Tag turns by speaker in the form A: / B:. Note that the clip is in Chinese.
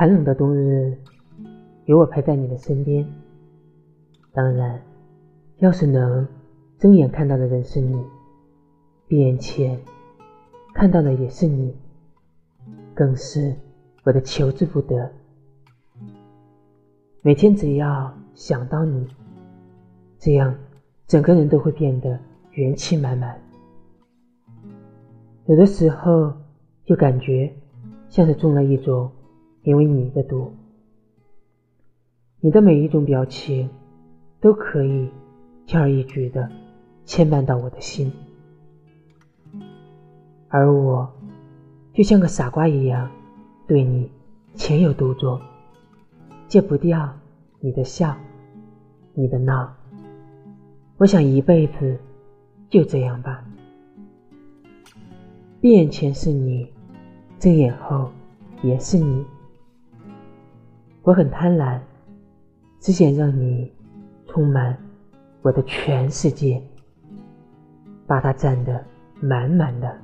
A: 寒冷的冬日，有我陪在你的身边。当然，要是能睁眼看到的人是你，闭眼前看到的也是你，更是我的求之不得。每天只要想到你，这样整个人都会变得元气满满。有的时候，就感觉像是中了一种因为你的毒。你的每一种表情，都可以轻而易举的牵绊到我的心，而我就像个傻瓜一样，对你情有独钟，戒不掉你的笑，你的闹。我想一辈子就这样吧。闭眼前是你，睁眼后也是你。我很贪婪，只想让你充满我的全世界，把它占得满满的。